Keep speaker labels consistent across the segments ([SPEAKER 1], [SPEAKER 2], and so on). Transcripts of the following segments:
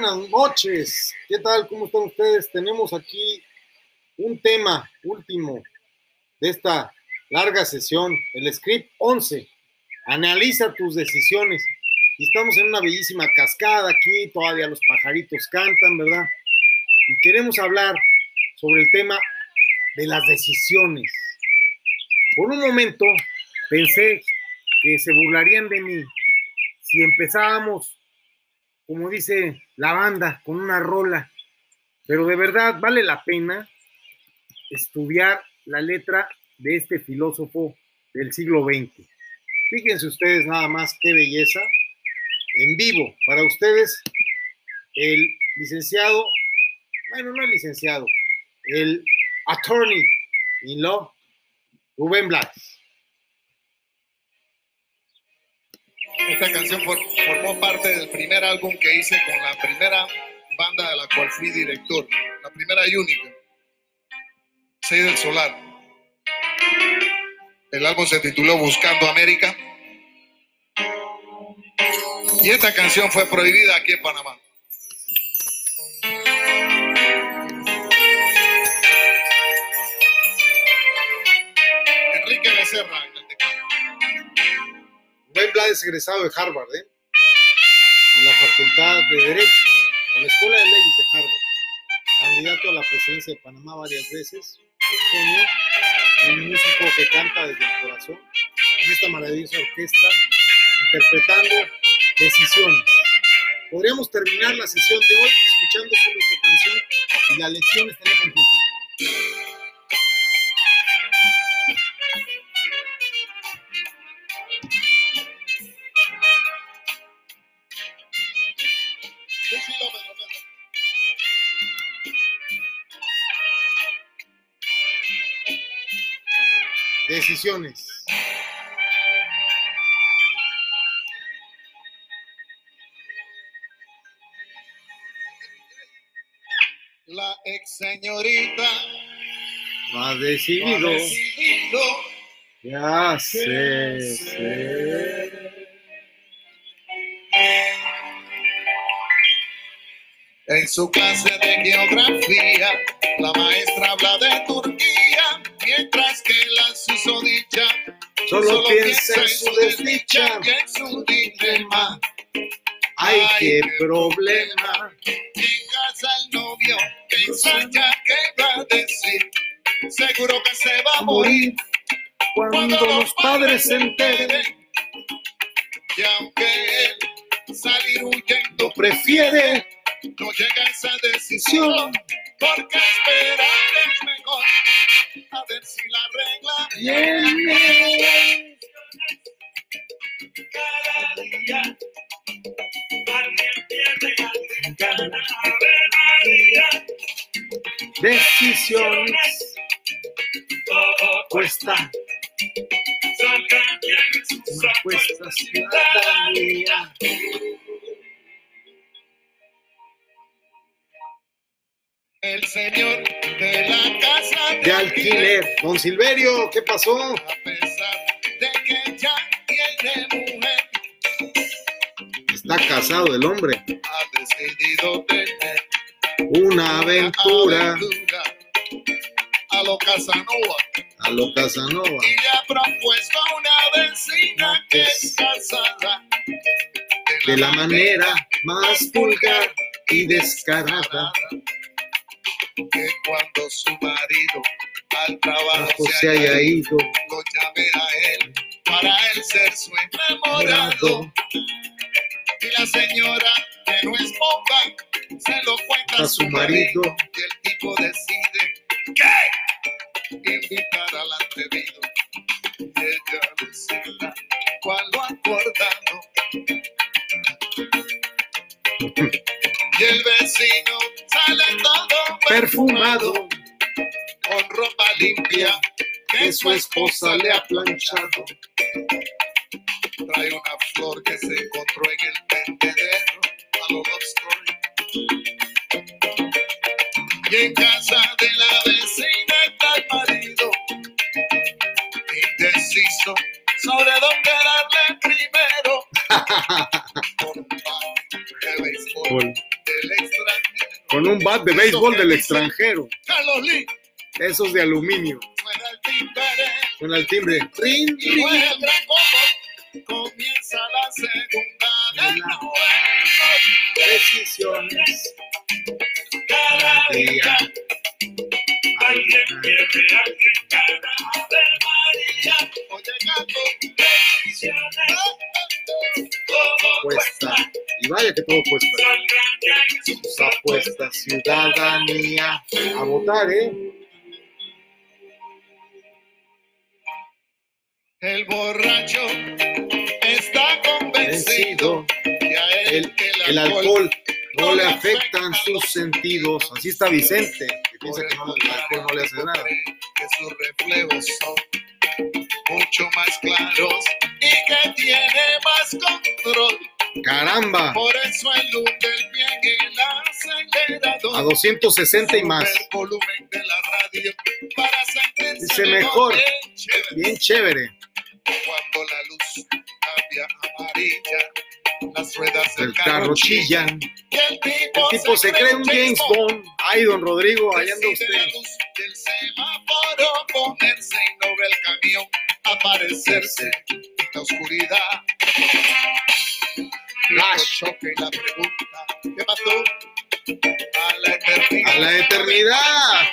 [SPEAKER 1] buenas noches. ¿Qué tal? ¿Cómo están ustedes? Tenemos aquí un tema último de esta larga sesión, el script 11. Analiza tus decisiones. Estamos en una bellísima cascada aquí, todavía los pajaritos cantan, ¿verdad? Y queremos hablar sobre el tema de las decisiones. Por un momento pensé que se burlarían de mí si empezábamos como dice la banda, con una rola. Pero de verdad vale la pena estudiar la letra de este filósofo del siglo XX. Fíjense ustedes nada más qué belleza. En vivo, para ustedes, el licenciado, bueno, no el licenciado, el attorney in law, Rubén Blades.
[SPEAKER 2] Esta canción formó parte del primer álbum que hice con la primera banda de la cual fui director, la primera y única, Seis del Solar. El álbum se tituló Buscando América. Y esta canción fue prohibida aquí en Panamá.
[SPEAKER 1] Ben es egresado de Harvard, ¿eh? En la Facultad de Derecho, en la Escuela de Leyes de Harvard. Candidato a la presidencia de Panamá varias veces. Un músico que canta desde el corazón, en esta maravillosa orquesta, interpretando decisiones. Podríamos terminar la sesión de hoy escuchando solo esta canción y la lección estaría completa. Decisiones.
[SPEAKER 2] La ex señorita
[SPEAKER 1] no ha decidido, ya sé,
[SPEAKER 2] En su clase de geografía, la maestra habla de
[SPEAKER 1] solo, piensa en su desdicha
[SPEAKER 2] y en su dilema.
[SPEAKER 1] Ay, qué problema.
[SPEAKER 2] En casa el novio piensa ya que va a decir, seguro que se va a morir
[SPEAKER 1] cuando los padres se enteren.
[SPEAKER 2] Y aunque él salir huyendo
[SPEAKER 1] prefiere
[SPEAKER 2] no llega a esa decisión, porque esperar es mejor, a ver si la regla
[SPEAKER 1] viene.
[SPEAKER 2] Cada día, alguien pierde, cada día,
[SPEAKER 1] Decisiones
[SPEAKER 2] todo
[SPEAKER 1] cuesta,
[SPEAKER 2] salga bien sus
[SPEAKER 1] una cuesta ciudadanía.
[SPEAKER 2] El señor de la casa
[SPEAKER 1] De alquiler. Don Silverio, ¿qué pasó?
[SPEAKER 2] A pesar de que ya tiene mujer,
[SPEAKER 1] Está casado el hombre.
[SPEAKER 2] ha decidido tener
[SPEAKER 1] Una aventura
[SPEAKER 2] aventura a lo Casanova
[SPEAKER 1] a lo Casanova.
[SPEAKER 2] y le ha propuesto a una vecina que es casada
[SPEAKER 1] De la manera más vulgar y descarada.
[SPEAKER 2] Que cuando su marido al trabajo
[SPEAKER 1] Bajo
[SPEAKER 2] se haya ido, lo llame a él para él ser su enamorado.
[SPEAKER 1] Morado.
[SPEAKER 2] Y la señora, que no es poca, se lo cuenta
[SPEAKER 1] A su marido.
[SPEAKER 2] Y el tipo decide que invitar al atrevido. Y ella lo ha
[SPEAKER 1] Perfumado
[SPEAKER 2] con ropa limpia que su esposa le ha planchado.
[SPEAKER 1] Bat de béisbol del extranjero.
[SPEAKER 2] Carlos Lee.
[SPEAKER 1] Esos de aluminio.
[SPEAKER 2] Suena el timbre.
[SPEAKER 1] Suena el timbre. Rin,
[SPEAKER 2] Y
[SPEAKER 1] rin.
[SPEAKER 2] juega el gran combo. Comienza la segunda nuevo.
[SPEAKER 1] Decisiones.
[SPEAKER 3] Cada
[SPEAKER 1] día.
[SPEAKER 3] alguien pierde, alguien gana. Ave María,
[SPEAKER 2] O llegando.
[SPEAKER 3] bendiciones. Todo
[SPEAKER 1] Cuesta. Y vaya que todo cuesta. A votar, ¿eh?
[SPEAKER 2] El borracho está convencido
[SPEAKER 1] Vencido.
[SPEAKER 2] que a él
[SPEAKER 1] El, el alcohol no le afectan sus sentidos. Así está Vicente, que piensa que no, el alcohol no le hace nada.
[SPEAKER 2] Que sus reflejos son mucho más claros y que tiene más control.
[SPEAKER 1] Caramba,
[SPEAKER 2] Por eso elude el bien el acelerador.
[SPEAKER 1] a 260 y más.
[SPEAKER 2] Sube El volumen de la radio para sentirse
[SPEAKER 1] Dice mejor.
[SPEAKER 2] bien chévere.
[SPEAKER 1] Bien chévere.
[SPEAKER 2] Cuando la luz cambia amarilla, las ruedas
[SPEAKER 1] El carro chillan.
[SPEAKER 2] Y el tipo,
[SPEAKER 1] El tipo se cree un James Bond. Ay, don Rodrigo, allá anda
[SPEAKER 2] la
[SPEAKER 1] usted.
[SPEAKER 2] luz del semáforo ponerse y no ve el camión aparecerse en la oscuridad. Choque la pregunta, ¿qué pasó? A la eternidad.
[SPEAKER 1] A la eternidad.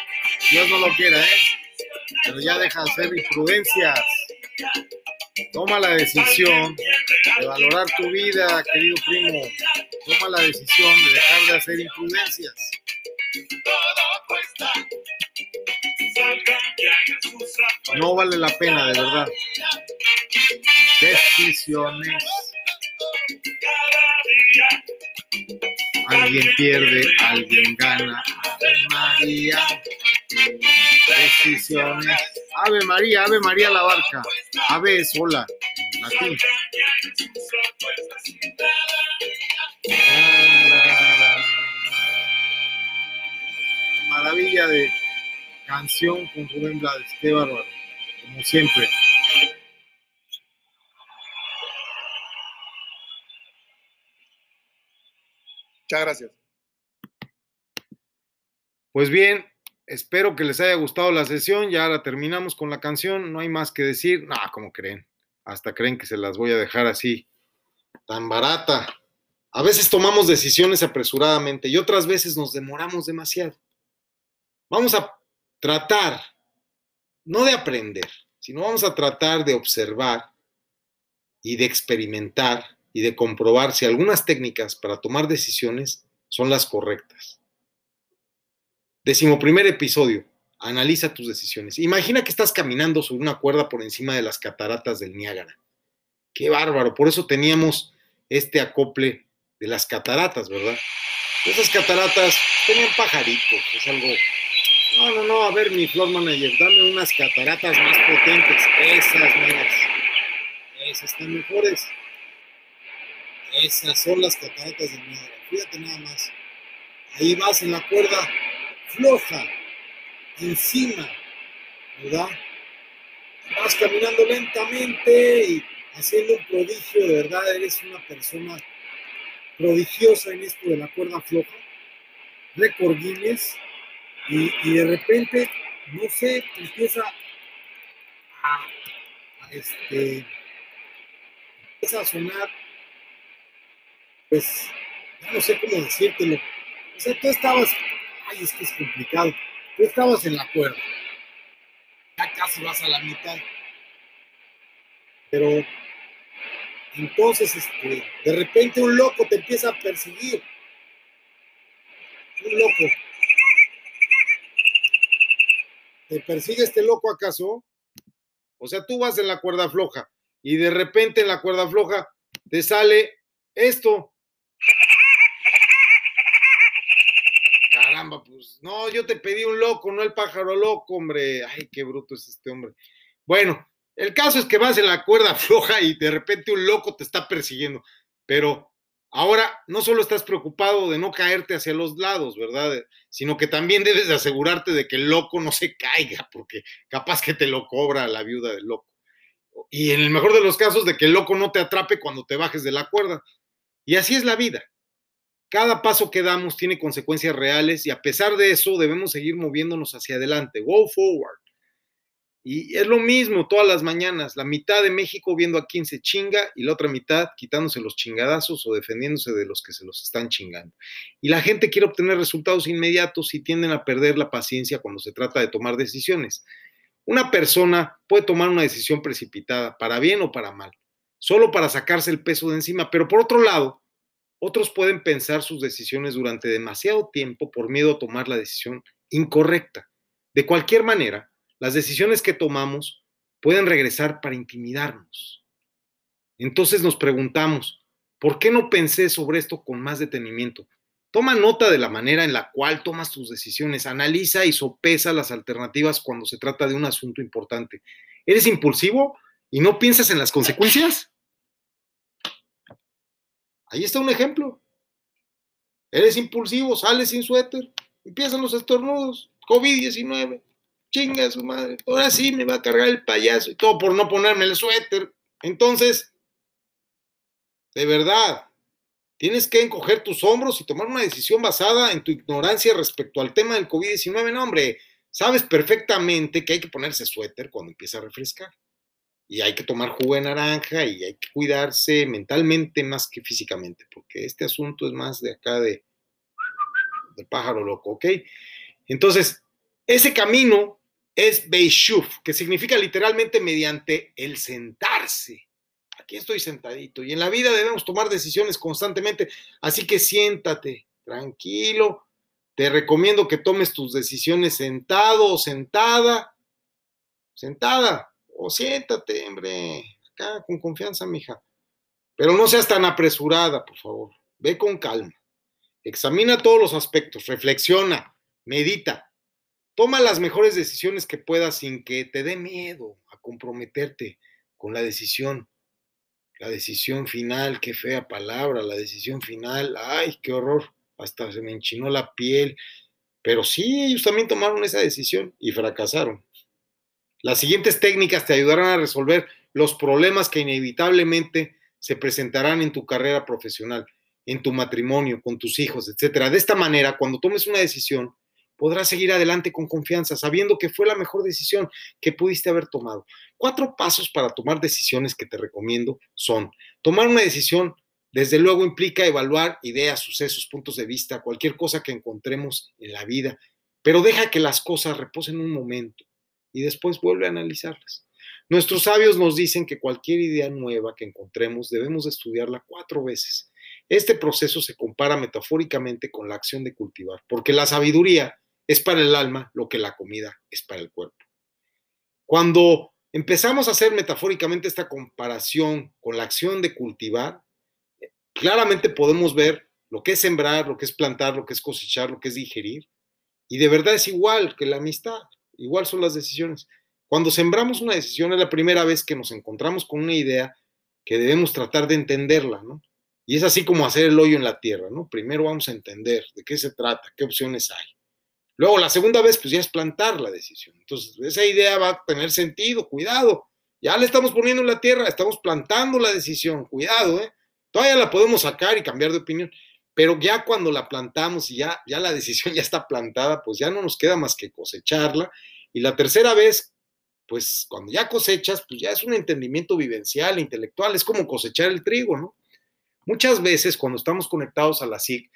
[SPEAKER 1] Dios no lo quiera, ¿eh? Pero ya deja de hacer imprudencias. Toma la decisión de valorar tu vida, querido primo. Toma la decisión de dejar de hacer imprudencias. No vale la pena, de verdad. Decisiones. Alguien pierde, alguien gana. Ave María. Decisiones. Ave María, Ave María la barca. Ave es sola. Latín. Maravilla de canción con Rubén Blades. Qué bárbaro. Como siempre.
[SPEAKER 2] Muchas gracias.
[SPEAKER 1] Pues bien, espero que les haya gustado la sesión. Ya la terminamos con la canción. No hay más que decir. No, como creen. Hasta creen que se las voy a dejar así. Tan barata. A veces tomamos decisiones apresuradamente y otras veces nos demoramos demasiado. Vamos a tratar, no de aprender, sino vamos a tratar de observar y de experimentar y de comprobar si algunas técnicas para tomar decisiones son las correctas. Décimo primer episodio. Analiza tus decisiones. Imagina que estás caminando sobre una cuerda por encima de las cataratas del Niágara. Qué bárbaro. Por eso teníamos este acople de las cataratas, ¿verdad? Esas cataratas tenían pajaritos. Es algo. No, no, no. A ver, mi floor manager, dame unas cataratas más potentes. Esas. Esas están mejores. Esas son las cataratas del Niágara. Fíjate nada más. Ahí vas en la cuerda floja, encima, ¿verdad? Vas caminando lentamente y haciendo un prodigio, de verdad, eres una persona prodigiosa en esto de la cuerda floja, récord y, y de repente, no sé, empieza a, a, este, empieza a sonar, pues, ya no sé cómo decírtelo, o sea, tú estabas, ay, es que es complicado, tú estabas en la cuerda, ya casi vas a la mitad, pero entonces, este, de repente un loco te empieza a perseguir. Un loco. ¿Te persigue este loco acaso? O sea, tú vas en la cuerda floja y de repente en la cuerda floja te sale esto. Pues no, yo te pedí un loco, no el pájaro loco, hombre. Ay, qué bruto es este hombre. Bueno, el caso es que vas en la cuerda floja y de repente un loco te está persiguiendo, pero ahora no solo estás preocupado de no caerte hacia los lados, ¿verdad? Sino que también debes de asegurarte de que el loco no se caiga, porque capaz que te lo cobra la viuda del loco. Y en el mejor de los casos, de que el loco no te atrape cuando te bajes de la cuerda. Y así es la vida. Cada paso que damos tiene consecuencias reales y a pesar de eso debemos seguir moviéndonos hacia adelante. Go forward. Y es lo mismo todas las mañanas, la mitad de México viendo a quién se chinga y la otra mitad quitándose los chingadazos o defendiéndose de los que se los están chingando. Y la gente quiere obtener resultados inmediatos y tienden a perder la paciencia cuando se trata de tomar decisiones. Una persona puede tomar una decisión precipitada, para bien o para mal, solo para sacarse el peso de encima, pero por otro lado, otros pueden pensar sus decisiones durante demasiado tiempo por miedo a tomar la decisión incorrecta. De cualquier manera, las decisiones que tomamos pueden regresar para intimidarnos. Entonces nos preguntamos, ¿por qué no pensé sobre esto con más detenimiento? Toma nota de la manera en la cual tomas tus decisiones, analiza y sopesa las alternativas cuando se trata de un asunto importante. ¿Eres impulsivo y no piensas en las consecuencias? Ahí está un ejemplo. Eres impulsivo, sales sin suéter, empiezan los estornudos, COVID-19, chinga su madre, ahora sí me va a cargar el payaso y todo por no ponerme el suéter. Entonces, de verdad, tienes que encoger tus hombros y tomar una decisión basada en tu ignorancia respecto al tema del COVID-19. No, hombre, sabes perfectamente que hay que ponerse suéter cuando empieza a refrescar y hay que tomar jugo de naranja y hay que cuidarse mentalmente más que físicamente, porque este asunto es más de acá de del pájaro loco, ¿ok? Entonces, ese camino es Beishuf, que significa literalmente mediante el sentarse. Aquí estoy sentadito y en la vida debemos tomar decisiones constantemente, así que siéntate, tranquilo. Te recomiendo que tomes tus decisiones sentado o sentada. Sentada, o siéntate, hombre, acá con confianza, mija. Pero no seas tan apresurada, por favor. Ve con calma. Examina todos los aspectos, reflexiona, medita. Toma las mejores decisiones que puedas sin que te dé miedo a comprometerte con la decisión. La decisión final, qué fea palabra, la decisión final, ay, qué horror, hasta se me enchinó la piel. Pero sí, ellos también tomaron esa decisión y fracasaron. Las siguientes técnicas te ayudarán a resolver los problemas que inevitablemente se presentarán en tu carrera profesional, en tu matrimonio, con tus hijos, etc. De esta manera, cuando tomes una decisión, podrás seguir adelante con confianza, sabiendo que fue la mejor decisión que pudiste haber tomado. Cuatro pasos para tomar decisiones que te recomiendo son, tomar una decisión, desde luego, implica evaluar ideas, sucesos, puntos de vista, cualquier cosa que encontremos en la vida, pero deja que las cosas reposen un momento y después vuelve a analizarlas. Nuestros sabios nos dicen que cualquier idea nueva que encontremos debemos estudiarla cuatro veces. Este proceso se compara metafóricamente con la acción de cultivar, porque la sabiduría es para el alma lo que la comida es para el cuerpo. Cuando empezamos a hacer metafóricamente esta comparación con la acción de cultivar, claramente podemos ver lo que es sembrar, lo que es plantar, lo que es cosechar, lo que es digerir. Y de verdad es igual que la amistad. Igual son las decisiones. Cuando sembramos una decisión es la primera vez que nos encontramos con una idea que debemos tratar de entenderla, ¿no? Y es así como hacer el hoyo en la tierra, ¿no? Primero vamos a entender de qué se trata, qué opciones hay. Luego, la segunda vez, pues ya es plantar la decisión. Entonces, esa idea va a tener sentido, cuidado. Ya le estamos poniendo en la tierra, estamos plantando la decisión, cuidado, ¿eh? Todavía la podemos sacar y cambiar de opinión. Pero ya cuando la plantamos y ya, ya la decisión ya está plantada, pues ya no nos queda más que cosecharla. Y la tercera vez, pues cuando ya cosechas, pues ya es un entendimiento vivencial, intelectual, es como cosechar el trigo, ¿no? Muchas veces cuando estamos conectados a la SIC,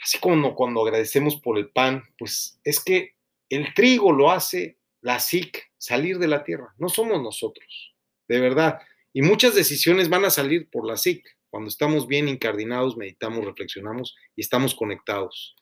[SPEAKER 1] así como cuando agradecemos por el pan, pues es que el trigo lo hace la SIC salir de la tierra, no somos nosotros, de verdad. Y muchas decisiones van a salir por la SIC. Cuando estamos bien incardinados, meditamos, reflexionamos y estamos conectados.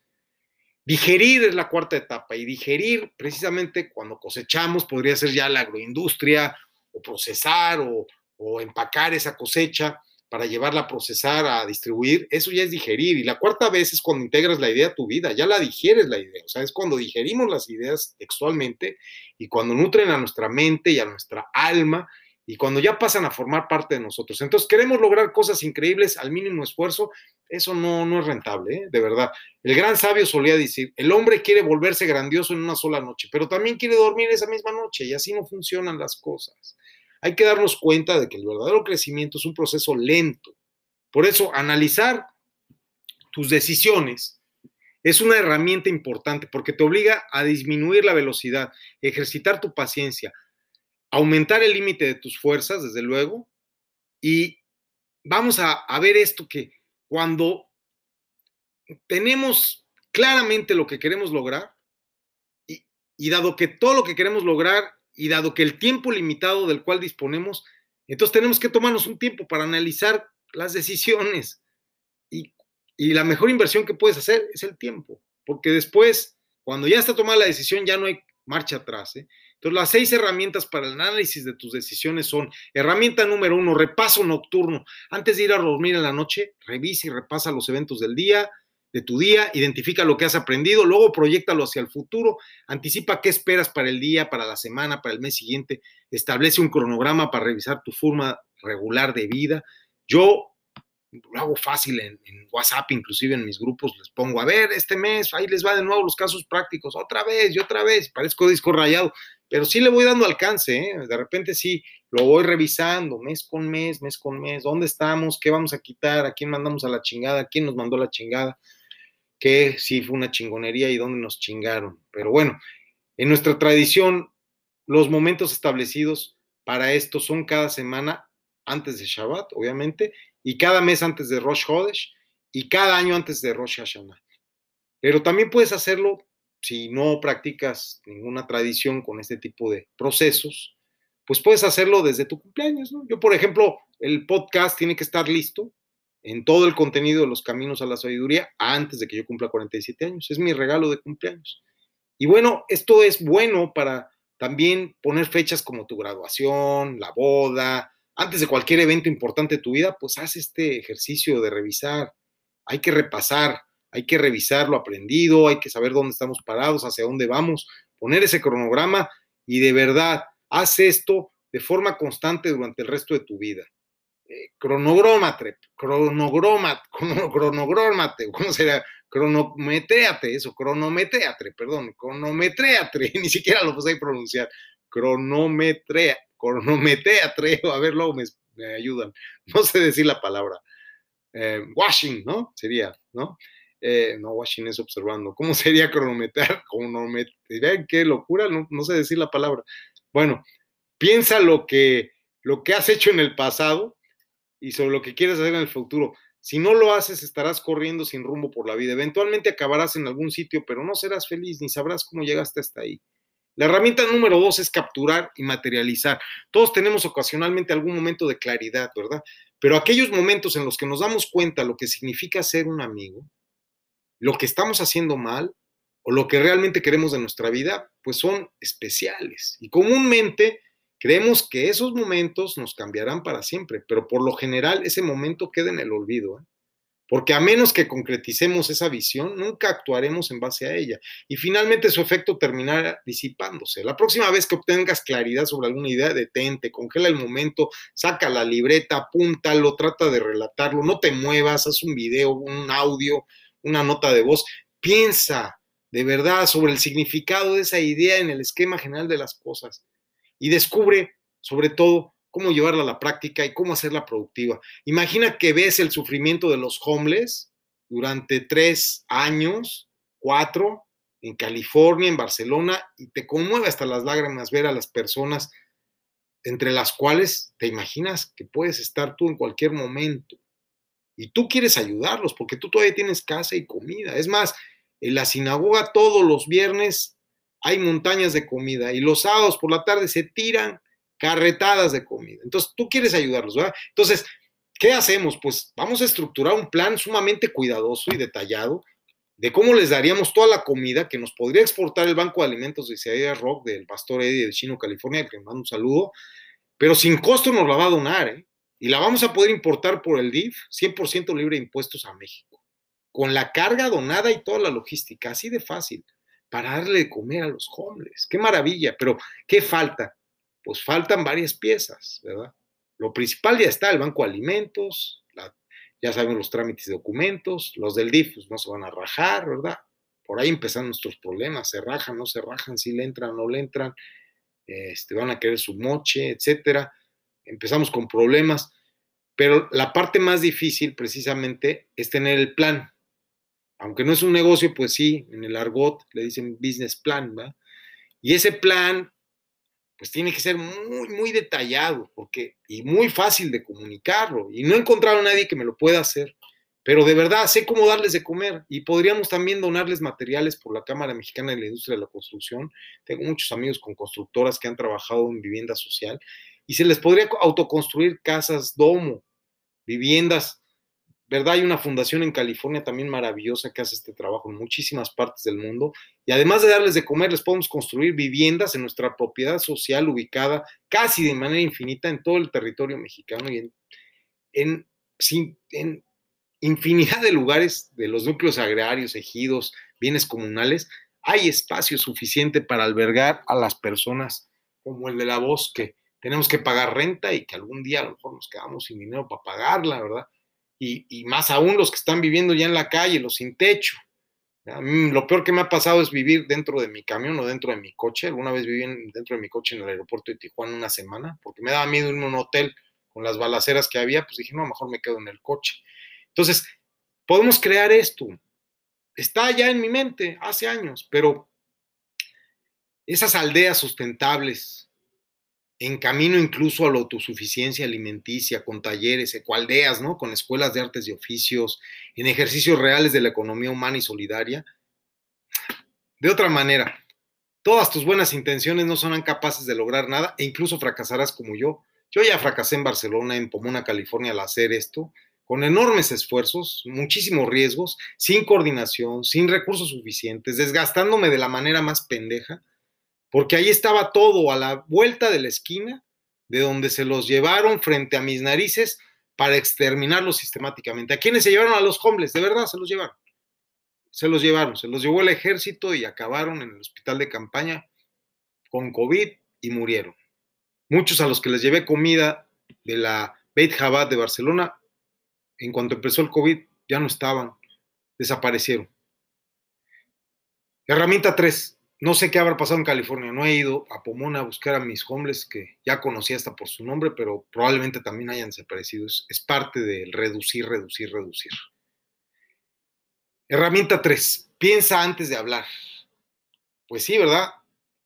[SPEAKER 1] Digerir es la cuarta etapa y digerir precisamente cuando cosechamos podría ser ya la agroindustria o procesar o, o, empacar esa cosecha para llevarla a procesar, a distribuir, eso ya es digerir. Y la cuarta vez es cuando integras la idea a tu vida, ya la digieres la idea, o sea, es cuando digerimos las ideas textualmente y cuando nutren a nuestra mente y a nuestra alma y cuando ya pasan a formar parte de nosotros. Entonces, queremos lograr cosas increíbles al mínimo esfuerzo, eso no, no es rentable, ¿eh? de verdad. El gran sabio solía decir, el hombre quiere volverse grandioso en una sola noche, pero también quiere dormir esa misma noche y así no funcionan las cosas. Hay que darnos cuenta de que el verdadero crecimiento es un proceso lento. Por eso, analizar tus decisiones, es una herramienta importante porque te obliga a disminuir la velocidad, ejercitar tu paciencia, aumentar el límite de tus fuerzas, desde luego, y vamos a, ver esto que cuando tenemos claramente lo que queremos lograr, y, dado que todo lo que queremos lograr, y dado que el tiempo limitado del cual disponemos, entonces tenemos que tomarnos un tiempo para analizar las decisiones. Y, y, la mejor inversión que puedes hacer es el tiempo, porque después, cuando ya está tomada la decisión, ya no hay marcha atrás. ¿eh? Entonces, las seis herramientas para el análisis de tus decisiones son, herramienta número uno, repaso nocturno. Antes de ir a dormir en la noche, revisa y repasa los eventos del día, de tu día, identifica lo que has aprendido, luego proyectalo hacia el futuro, anticipa qué esperas para el día, para la semana, para el mes siguiente, establece un cronograma para revisar tu forma regular de vida. Yo lo hago fácil en, en, WhatsApp, inclusive en mis grupos, les pongo, a ver, este mes, ahí les va de nuevo los casos prácticos, otra vez y otra vez, parezco disco rayado, pero sí le voy dando alcance, ¿eh? de repente sí, lo voy revisando mes con mes, mes con mes, dónde estamos, qué vamos a quitar, a quién mandamos a la chingada, quién nos mandó la chingada, qué sí fue una chingonería y dónde nos chingaron. Pero bueno, en nuestra tradición, los momentos establecidos para esto son cada semana antes de Shabbat, obviamente, y cada mes antes de Rosh Hodesh y cada año antes de Rosh Hashanah. Pero también puedes hacerlo si no practicas ninguna tradición con este tipo de procesos, pues puedes hacerlo desde tu cumpleaños. Yo, por ejemplo, el podcast tiene que estar listo en todo el contenido de los caminos a la sabiduría antes de que yo cumpla 47 años. Es mi regalo de cumpleaños. Y bueno, esto es bueno para también poner fechas como tu graduación, la boda, antes de cualquier evento importante de tu vida, pues haz este ejercicio de revisar. Hay que repasar, hay que revisar lo aprendido, hay que saber dónde estamos parados, hacia dónde vamos, poner ese cronograma y de verdad, haz esto de forma constante durante el resto de tu vida. Eh, cronogrómate, cronogrómate, cronogrómate, ¿cómo será? Cronometréate, eso, cronometréate, perdón, cronometréate, ni siquiera lo puse pronunciar, cronometrea, cronometréate, a ver, luego me, me, ayudan, no sé decir la palabra, eh, washing, ¿no? Sería, ¿no? Eh, no, washing es observando, ¿cómo sería cronometrar? Vean qué locura, no, no sé decir la palabra. Bueno, piensa lo que, lo que has hecho en el pasado y sobre lo que quieres hacer en el futuro. Si no lo haces, estarás corriendo sin rumbo por la vida. Eventualmente acabarás en algún sitio, pero no serás feliz ni sabrás cómo llegaste hasta ahí. La herramienta número dos es capturar y materializar. Todos tenemos ocasionalmente algún momento de claridad, ¿verdad? Pero aquellos momentos en los que nos damos cuenta lo que significa ser un amigo, lo que estamos haciendo mal o lo que realmente queremos de nuestra vida, pues son especiales. Y comúnmente Creemos que esos momentos nos cambiarán para siempre, pero por lo general ese momento queda en el olvido. ¿eh? Porque a menos que concreticemos esa visión, nunca actuaremos en base a ella. Y finalmente su efecto terminará disipándose. La próxima vez que obtengas claridad sobre alguna idea, detente, congela el momento, saca la libreta, apúntalo, trata de relatarlo, no te muevas, haz un video, un audio, una nota de voz. Piensa de verdad sobre el significado de esa idea en el esquema general de las cosas y descubre, sobre todo, cómo llevarla a la práctica y cómo hacerla productiva. Imagina que ves el sufrimiento de los homeless durante tres años, cuatro, en California, en Barcelona, y te conmueve hasta las lágrimas ver a las personas entre las cuales te imaginas que puedes estar tú en cualquier momento. Y tú quieres ayudarlos porque tú todavía tienes casa y comida. Es más, en la sinagoga todos los viernes hay montañas de comida y los sábados por la tarde se tiran carretadas de comida. Entonces, tú quieres ayudarlos, ¿verdad? Entonces, ¿qué hacemos? Pues vamos a estructurar un plan sumamente cuidadoso y detallado de cómo les daríamos toda la comida que nos podría exportar el Banco de Alimentos de Isaiah Rock del Pastor Eddie de Chino, California, que me mando un saludo, pero sin costo nos la va a donar, ¿eh? Y la vamos a poder importar por el DIF, 100% libre de impuestos a México, con la carga donada y toda la logística, así de fácil para darle de comer a los hombres. Qué maravilla, pero ¿qué falta? Pues faltan varias piezas, ¿verdad? Lo principal ya está, el banco de alimentos, ya saben los trámites de documentos, los del DIF pues, no se van a rajar, ¿verdad? Por ahí empiezan nuestros problemas, se rajan, no se rajan, si le entran, no le entran, este, van a querer su moche, etcétera. Empezamos con problemas, pero la parte más difícil precisamente es tener el plan, Aunque no es un negocio, pues sí, en el argot le dicen business plan, ¿va? Y ese plan, pues tiene que ser muy, muy detallado porque, y muy fácil de comunicarlo. Y no he encontrado a nadie que me lo pueda hacer. Pero de verdad sé cómo darles de comer y podríamos también donarles materiales por la Cámara Mexicana de la Industria de la Construcción. Tengo muchos amigos con constructoras que han trabajado en vivienda social y se les podría autoconstruir casas domo, viviendas. ¿Verdad? Hay una fundación en California también maravillosa que hace este trabajo en muchísimas partes del mundo. Y además de darles de comer, les podemos construir viviendas en nuestra propiedad social ubicada casi de manera infinita en todo el territorio mexicano y en, en, en infinidad de lugares de los núcleos agrarios, ejidos, bienes comunales, hay espacio suficiente para albergar a las personas como el de la voz que tenemos que pagar renta y que algún día a lo mejor nos quedamos sin dinero para pagarla, ¿verdad? Y, y más aún los que están viviendo ya en la calle, los sin techo. Lo peor que me ha pasado es vivir dentro de mi camión o dentro de mi coche. Alguna vez viví en, dentro de mi coche en el aeropuerto de Tijuana una semana porque me daba miedo irme a un hotel con las balaceras que había, pues dije, no, mejor me quedo en el coche. Entonces, podemos crear esto. Está ya en mi mente hace años, pero esas aldeas sustentables, en camino incluso a la autosuficiencia alimenticia, con talleres, ecoaldeas, ¿no? Con escuelas de artes y oficios, en ejercicios reales de la economía humana y solidaria. De otra manera, todas tus buenas intenciones no son capaces de lograr nada e incluso fracasarás como yo. Yo ya fracasé en Barcelona, en Pomona, California, al hacer esto con enormes esfuerzos, muchísimos riesgos, sin coordinación, sin recursos suficientes, desgastándome de la manera más pendeja, porque ahí estaba todo a la vuelta de la esquina, de donde se los llevaron frente a mis narices para exterminarlos sistemáticamente. ¿A quiénes se llevaron? A los hombres, de verdad, se los llevaron. Se los llevaron, se los llevó el ejército y acabaron en el hospital de campaña con COVID y murieron. Muchos a los que les llevé comida de la Beit Jabad de Barcelona en cuanto empezó el COVID, ya no estaban, desaparecieron. Herramienta 3. No sé qué habrá pasado en California. No he ido a Pomona a buscar a mis hombres que ya conocí hasta por su nombre, pero probablemente también hayan desaparecido. Es, parte del reducir, reducir, reducir. Herramienta 3. Piensa antes de hablar. Pues sí, ¿verdad?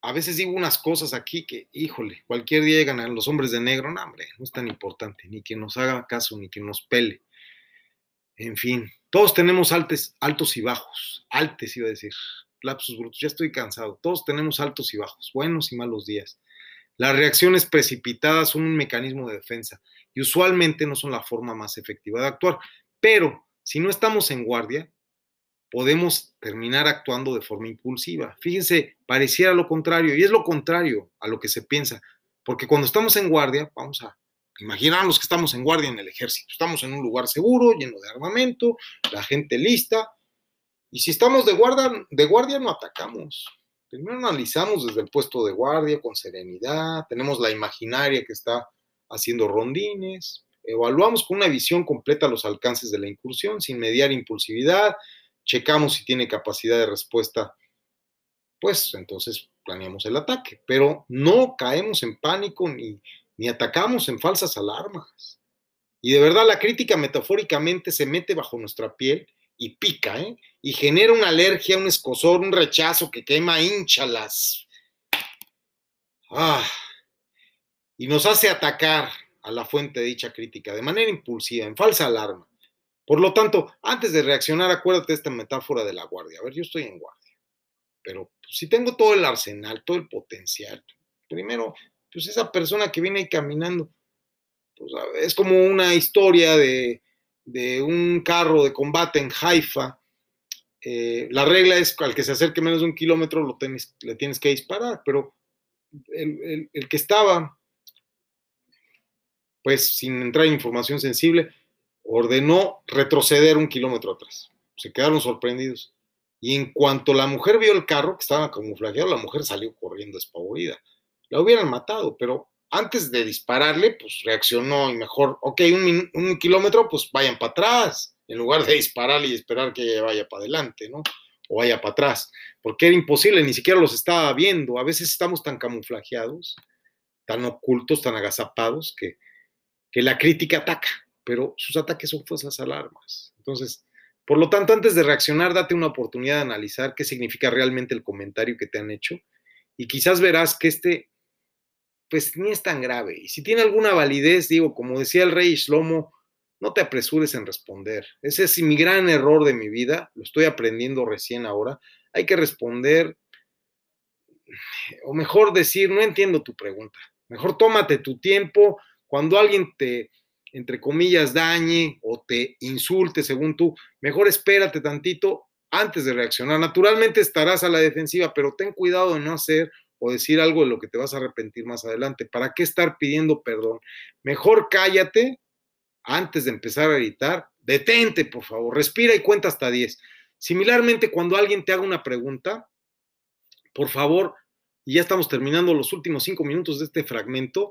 [SPEAKER 1] A veces digo unas cosas aquí que, híjole, cualquier día llegan a los hombres de negro, no, hombre, no es tan importante, ni que nos haga caso, ni que nos pele. En fin, todos tenemos altes, altos y bajos. Altes iba a decir. Lapsus brutos. Ya estoy cansado. Todos tenemos altos y bajos, buenos y malos días. Las reacciones precipitadas son un mecanismo de defensa y usualmente no son la forma más efectiva de actuar. Pero si no estamos en guardia, podemos terminar actuando de forma impulsiva. Fíjense, pareciera lo contrario y es lo contrario a lo que se piensa, porque cuando estamos en guardia, vamos a Imaginamos que estamos en guardia en el ejército, estamos en un lugar seguro, lleno de armamento, la gente lista, y si estamos de guardia, de guardia no atacamos. Primero analizamos desde el puesto de guardia con serenidad, tenemos la imaginaria que está haciendo rondines, evaluamos con una visión completa los alcances de la incursión sin mediar impulsividad, checamos si tiene capacidad de respuesta, pues entonces planeamos el ataque, pero no caemos en pánico ni ni atacamos en falsas alarmas. Y de verdad la crítica metafóricamente se mete bajo nuestra piel y pica, ¿eh? Y genera una alergia, un escosor, un rechazo que quema, hinchalas. Ah, y nos hace atacar a la fuente de dicha crítica de manera impulsiva, en falsa alarma. Por lo tanto, antes de reaccionar, acuérdate esta metáfora de la guardia. A ver, yo estoy en guardia, pero si tengo todo el arsenal, todo el potencial, primero pues esa persona que viene ahí caminando, pues es como una historia de, un carro de combate en Haifa. Eh, la regla es al que se acerque menos de un kilómetro lo le tienes que disparar, pero el, el que estaba, pues sin entrar en información sensible, ordenó retroceder un kilómetro atrás. Se quedaron sorprendidos. Y en cuanto la mujer vio el carro que estaba camuflajeado, la mujer salió corriendo despavorida la hubieran matado, pero antes de dispararle, pues reaccionó y mejor, ok, un, kilómetro, pues vayan para atrás, en lugar de dispararle y esperar que vaya para adelante, ¿no? O vaya para atrás, porque era imposible, ni siquiera los estaba viendo. A veces estamos tan camuflajeados, tan ocultos, tan agazapados, que, que la crítica ataca, pero sus ataques son falsas alarmas. Entonces, Por lo tanto, antes de reaccionar, date una oportunidad de analizar qué significa realmente el comentario que te han hecho y quizás verás que este, pues ni es tan grave. Y si tiene alguna validez, digo, como decía el rey Shlomo, no te apresures en responder. Ese es mi gran error de mi vida, lo estoy aprendiendo recién ahora. Hay que responder, o mejor decir, no entiendo tu pregunta. Mejor tómate tu tiempo. Cuando alguien te, entre comillas, dañe o te insulte según tú, mejor espérate tantito antes de reaccionar. Naturalmente estarás a la defensiva, pero ten cuidado de no hacer o decir algo de lo que te vas a arrepentir más adelante. ¿Para qué estar pidiendo perdón? Mejor cállate antes de empezar a gritar. Detente, por favor, respira y cuenta hasta 10. Similarmente, cuando alguien te haga una pregunta, por favor, y ya estamos terminando los últimos cinco minutos de este fragmento,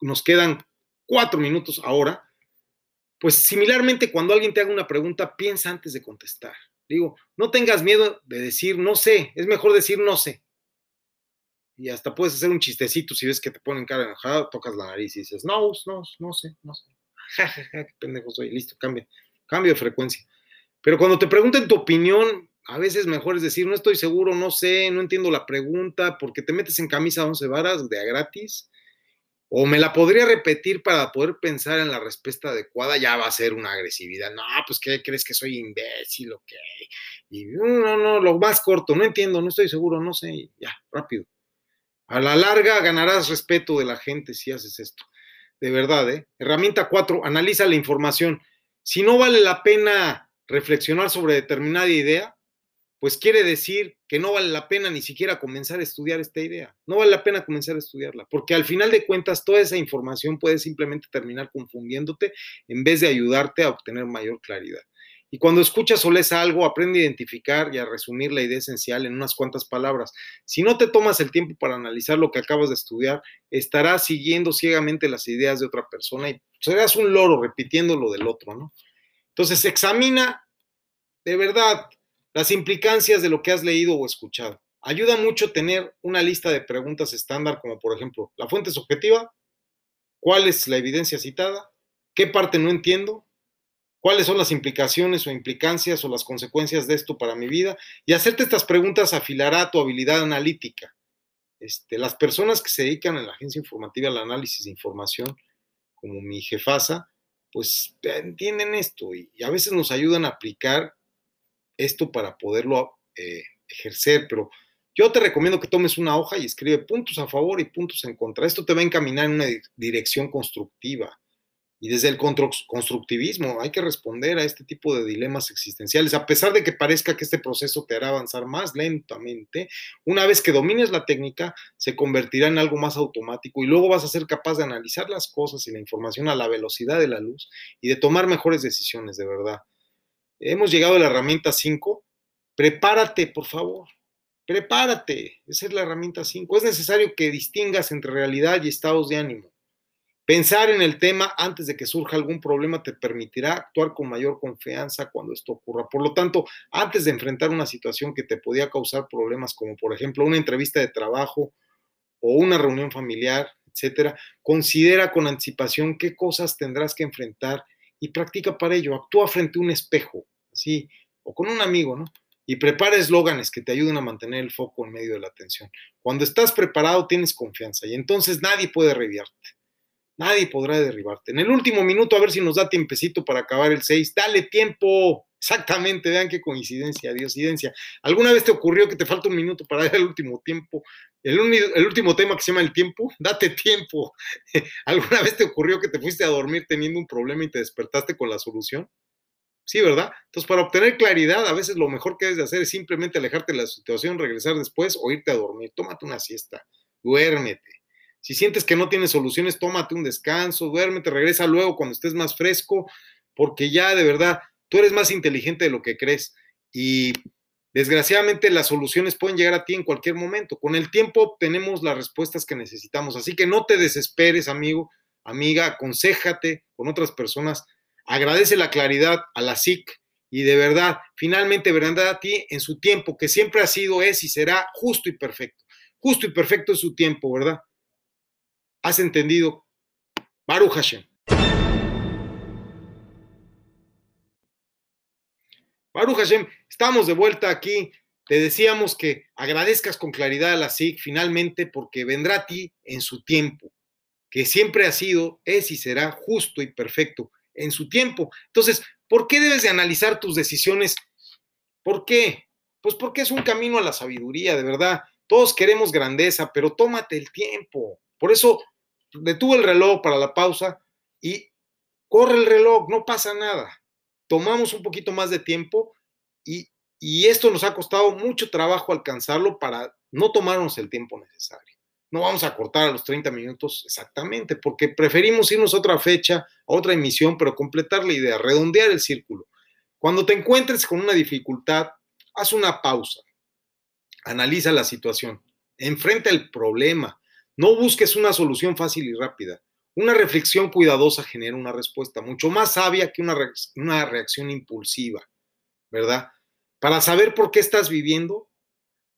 [SPEAKER 1] nos quedan cuatro minutos ahora, pues similarmente cuando alguien te haga una pregunta, piensa antes de contestar. Digo, no tengas miedo de decir no sé, es mejor decir no sé. Y hasta puedes hacer un chistecito si ves que te ponen cara enojada, tocas la nariz y dices, no, no, no sé, no sé. Ja, ja, ja, qué pendejo soy, listo, cambia, cambio de frecuencia. Pero cuando te pregunten tu opinión, a veces mejor es decir, no estoy seguro, no sé, no entiendo la pregunta, porque te metes en camisa 11 varas de a gratis o me la podría repetir para poder pensar en la respuesta adecuada, ya va a ser una agresividad. No, pues ¿qué crees que soy imbécil o qué? Y no, no, lo más corto, no entiendo, no estoy seguro, no sé, ya, rápido. A la larga ganarás respeto de la gente si haces esto. De verdad, ¿eh? Herramienta 4, analiza la información. Si no vale la pena reflexionar sobre determinada idea, pues quiere decir que no vale la pena ni siquiera comenzar a estudiar esta idea. No vale la pena comenzar a estudiarla, porque al final de cuentas toda esa información puede simplemente terminar confundiéndote en vez de ayudarte a obtener mayor claridad. Y cuando escuchas o lees algo, aprende a identificar y a resumir la idea esencial en unas cuantas palabras. Si no te tomas el tiempo para analizar lo que acabas de estudiar, estarás siguiendo ciegamente las ideas de otra persona y serás un loro repitiendo lo del otro, ¿no? Entonces, examina de verdad las implicancias de lo que has leído o escuchado. Ayuda mucho tener una lista de preguntas estándar, como por ejemplo, ¿la fuente es objetiva? ¿Cuál es la evidencia citada? ¿Qué parte no entiendo? ¿Cuáles son las implicaciones o implicancias o las consecuencias de esto para mi vida? Y hacerte estas preguntas afilará tu habilidad analítica. Este, las personas que se dedican en la agencia informativa al análisis de información, como mi jefasa, pues entienden esto y, a veces nos ayudan a aplicar esto para poderlo eh, ejercer, pero yo te recomiendo que tomes una hoja y escribe puntos a favor y puntos en contra. Esto te va a encaminar en una dirección constructiva. Y desde el constructivismo hay que responder a este tipo de dilemas existenciales, a pesar de que parezca que este proceso te hará avanzar más lentamente, una vez que domines la técnica, se convertirá en algo más automático y luego vas a ser capaz de analizar las cosas y la información a la velocidad de la luz y de tomar mejores decisiones, de verdad. Hemos llegado a la herramienta 5. Prepárate, por favor. Prepárate. Esa es la herramienta 5. Es necesario que distingas entre realidad y estados de ánimo. Pensar en el tema antes de que surja algún problema te permitirá actuar con mayor confianza cuando esto ocurra. Por lo tanto, antes de enfrentar una situación que te podía causar problemas, como por ejemplo una entrevista de trabajo o una reunión familiar, etcétera, considera con anticipación qué cosas tendrás que enfrentar y practica para ello. Actúa frente a un espejo, así, o con un amigo, ¿no? Y prepara eslóganes que te ayuden a mantener el foco en medio de la atención. Cuando estás preparado, tienes confianza y entonces nadie puede derribarte. Nadie podrá derribarte. En el último minuto, a ver si nos da tiempecito para acabar el 6. Dale tiempo. Exactamente, vean qué coincidencia, diosidencia. ¿Alguna vez te ocurrió que te falta un minuto para dar el último tiempo? El, el, último tema que se llama el tiempo, date tiempo. ¿Alguna vez te ocurrió que te fuiste a dormir teniendo un problema y te despertaste con la solución? Sí, ¿verdad? Entonces, para obtener claridad, a veces lo mejor que debes de hacer es simplemente alejarte de la situación, regresar después o irte a dormir. Tómate una siesta, duérmete. Si sientes que no tienes soluciones, tómate un descanso, duérmete, regresa luego cuando estés más fresco, porque ya de verdad Tú eres más inteligente de lo que crees y desgraciadamente las soluciones pueden llegar a ti en cualquier momento. Con el tiempo obtenemos las respuestas que necesitamos. Así que no te desesperes, amigo, amiga, aconsejate con otras personas, agradece la claridad a la SIC y de verdad, finalmente verán a ti en su tiempo, que siempre ha sido, es y será justo y perfecto. Justo y perfecto es su tiempo, ¿verdad? ¿Has entendido? Baruch Hashem. Baruch Hashem, estamos de vuelta aquí. Te decíamos que agradezcas con claridad a la SIG finalmente porque vendrá a ti en su tiempo, que siempre ha sido, es y será justo y perfecto en su tiempo. Entonces, ¿por qué debes de analizar tus decisiones? ¿Por qué? Pues porque es un camino a la sabiduría, de verdad. Todos queremos grandeza, pero tómate el tiempo. Por eso detuve el reloj para la pausa y corre el reloj, no pasa nada. Tomamos un poquito más de tiempo y, y esto nos ha costado mucho trabajo alcanzarlo para no tomarnos el tiempo necesario. No vamos a cortar a los 30 minutos exactamente, porque preferimos irnos a otra fecha, a otra emisión, pero completar la idea, redondear el círculo. Cuando te encuentres con una dificultad, haz una pausa, analiza la situación, enfrenta el problema, no busques una solución fácil y rápida. Una reflexión cuidadosa genera una respuesta mucho más sabia que una, una reacción impulsiva, ¿verdad? Para saber por qué estás viviendo,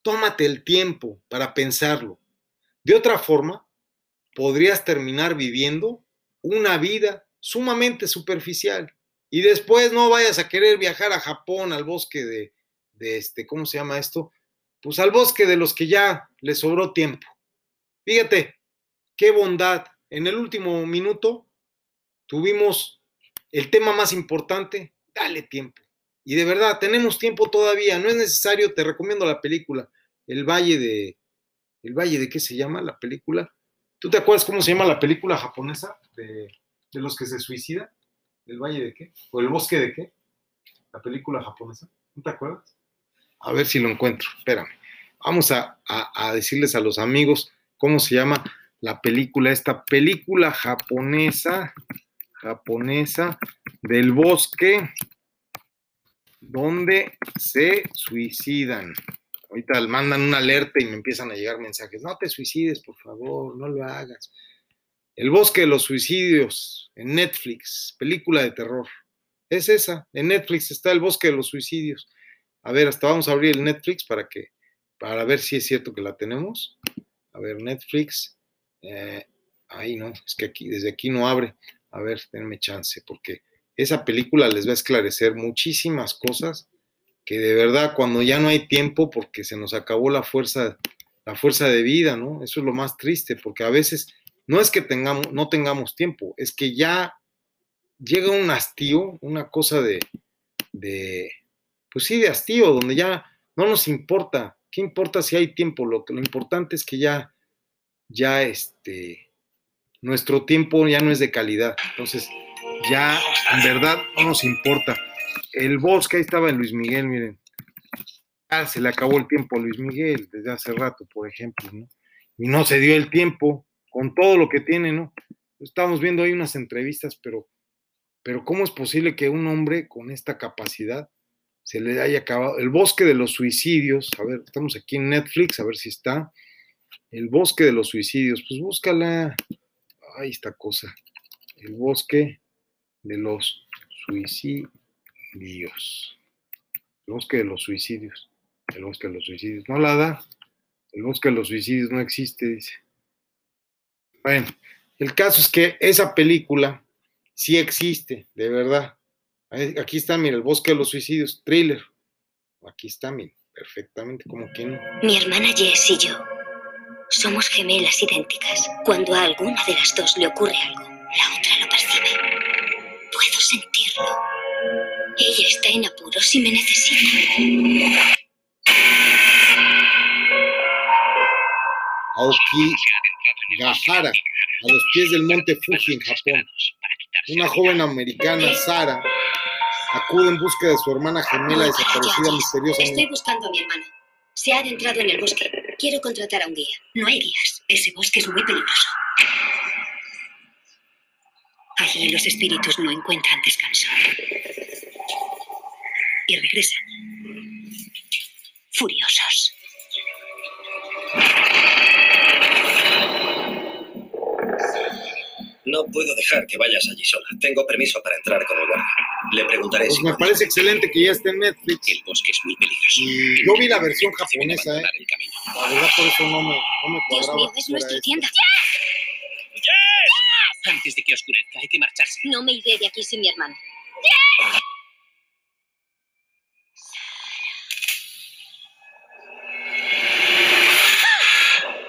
[SPEAKER 1] tómate el tiempo para pensarlo. De otra forma, podrías terminar viviendo una vida sumamente superficial y después no vayas a querer viajar a Japón, al bosque de, de este, ¿cómo se llama esto? Pues al bosque de los que ya les sobró tiempo. Fíjate, qué bondad. En el último minuto tuvimos el tema más importante, dale tiempo. Y de verdad, tenemos tiempo todavía, no es necesario, te recomiendo la película, El Valle de... ¿El Valle de qué se llama la película? ¿Tú te acuerdas cómo se llama la película japonesa de, los que se suicidan? ¿El Valle de qué? ¿O el Bosque de qué? La película japonesa. ¿No te acuerdas? A ver si lo encuentro, espérame. Vamos a decirles a los amigos cómo se llama la película, esta película japonesa, japonesa del bosque donde se suicidan. Ahorita mandan una alerta y me empiezan a llegar mensajes. No te suicides, por favor, no lo hagas. El bosque de los suicidios en Netflix, película de terror. Es esa, en Netflix está el bosque de los suicidios. A ver, hasta vamos a abrir el Netflix para que, para ver si es cierto que la tenemos. A ver, Netflix. Eh, ahí no, es que aquí, desde aquí no abre. A ver, denme chance, porque esa película les va a esclarecer muchísimas cosas que de verdad cuando ya no hay tiempo porque se nos acabó la fuerza, la fuerza de vida, ¿no? Eso es lo más triste, porque a veces no es que tengamos, no tengamos tiempo, es que ya llega un hastío, una cosa de, de, pues sí, de hastío, donde ya no nos importa, ¿qué importa si hay tiempo? Lo, importante es que ya, ya este, nuestro tiempo ya no es de calidad, entonces ya en verdad no nos importa. El bosque ahí estaba en Luis Miguel, miren. Ah, se le acabó el tiempo a Luis Miguel desde hace rato, por ejemplo, ¿no? Y no se dio el tiempo con todo lo que tiene, ¿no? Estamos viendo ahí unas entrevistas, pero, pero ¿cómo es posible que un hombre con esta capacidad se le haya acabado? El bosque de los suicidios, a ver, estamos aquí en Netflix, a ver si está. El bosque de los suicidios, pues búscala. Ahí está cosa. El bosque de los suicidios. El bosque de los suicidios. El bosque de los suicidios. No la da. El bosque de los suicidios no existe, dice. Bueno, el caso es que esa película sí existe, de verdad. Aquí está, mira, el bosque de los suicidios, thriller. Aquí está, mira, perfectamente como que no.
[SPEAKER 4] Mi hermana Jess y yo somos gemelas idénticas. Cuando a alguna de las dos le ocurre algo, la otra lo percibe. Puedo sentirlo. Ella está en apuros y me necesita.
[SPEAKER 1] Aoki Gahara, a los pies del monte Fuji en Japón. Una joven americana, Sara, acude en busca de su hermana gemela desaparecida
[SPEAKER 4] Estoy
[SPEAKER 1] misteriosamente.
[SPEAKER 4] buscando a mi hermana. Se ha adentrado en el bosque. Quiero contratar a un guía. No hay guías. Ese bosque es muy peligroso. Allí los espíritus no encuentran descanso. Y regresan. Furiosos.
[SPEAKER 5] No puedo dejar que vayas allí sola. Tengo permiso para entrar con el guardia. Le preguntaré
[SPEAKER 1] pues
[SPEAKER 5] si.
[SPEAKER 1] Me parece excelente que ya esté en Netflix.
[SPEAKER 5] El bosque es muy peligroso.
[SPEAKER 1] Mm, yo vi la versión japonesa, ¿eh? La verdad, por eso no me, no me cuadraba.
[SPEAKER 4] Dios
[SPEAKER 1] mío,
[SPEAKER 4] es nuestra tienda. ¡Yes! ¡Yes!
[SPEAKER 5] Antes de que oscurezca, hay que marcharse.
[SPEAKER 4] No me iré de aquí sin mi hermana. ¡Yes!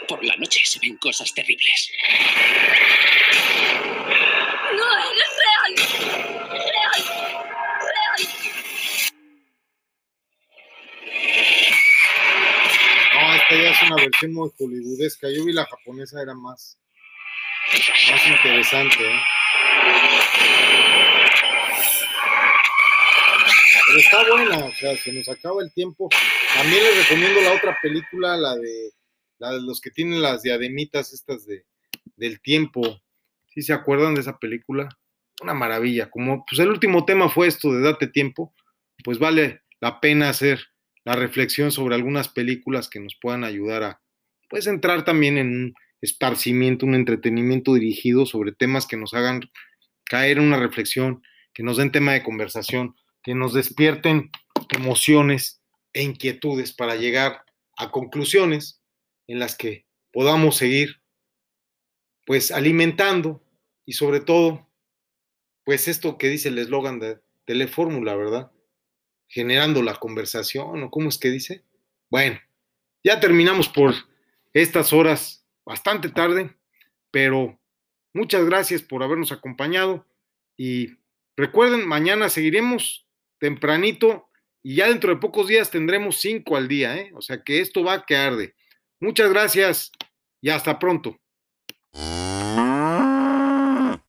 [SPEAKER 6] Por la noche se ven cosas terribles.
[SPEAKER 1] Una versión muy hollywoodesca. Yo vi la japonesa, era más, más interesante. ¿eh? Pero está buena, o sea, se nos acaba el tiempo. También les recomiendo la otra película, la de, la de los que tienen las diademitas estas de, del tiempo. ¿Sí se acuerdan de esa película? Una maravilla. Como pues el último tema fue esto de date tiempo, pues vale la pena hacer la reflexión sobre algunas películas que nos puedan ayudar a pues entrar también en un esparcimiento, un entretenimiento dirigido sobre temas que nos hagan caer en una reflexión, que nos den tema de conversación, que nos despierten emociones e inquietudes para llegar a conclusiones en las que podamos seguir pues alimentando y sobre todo pues esto que dice el eslogan de Telefórmula, ¿verdad? Generando la conversación o cómo es que dice. Bueno, ya terminamos por estas horas bastante tarde, pero muchas gracias por habernos acompañado y recuerden, mañana seguiremos tempranito y ya dentro de pocos días tendremos cinco al día, ¿eh? O sea que esto va a que arde. Muchas gracias y hasta pronto.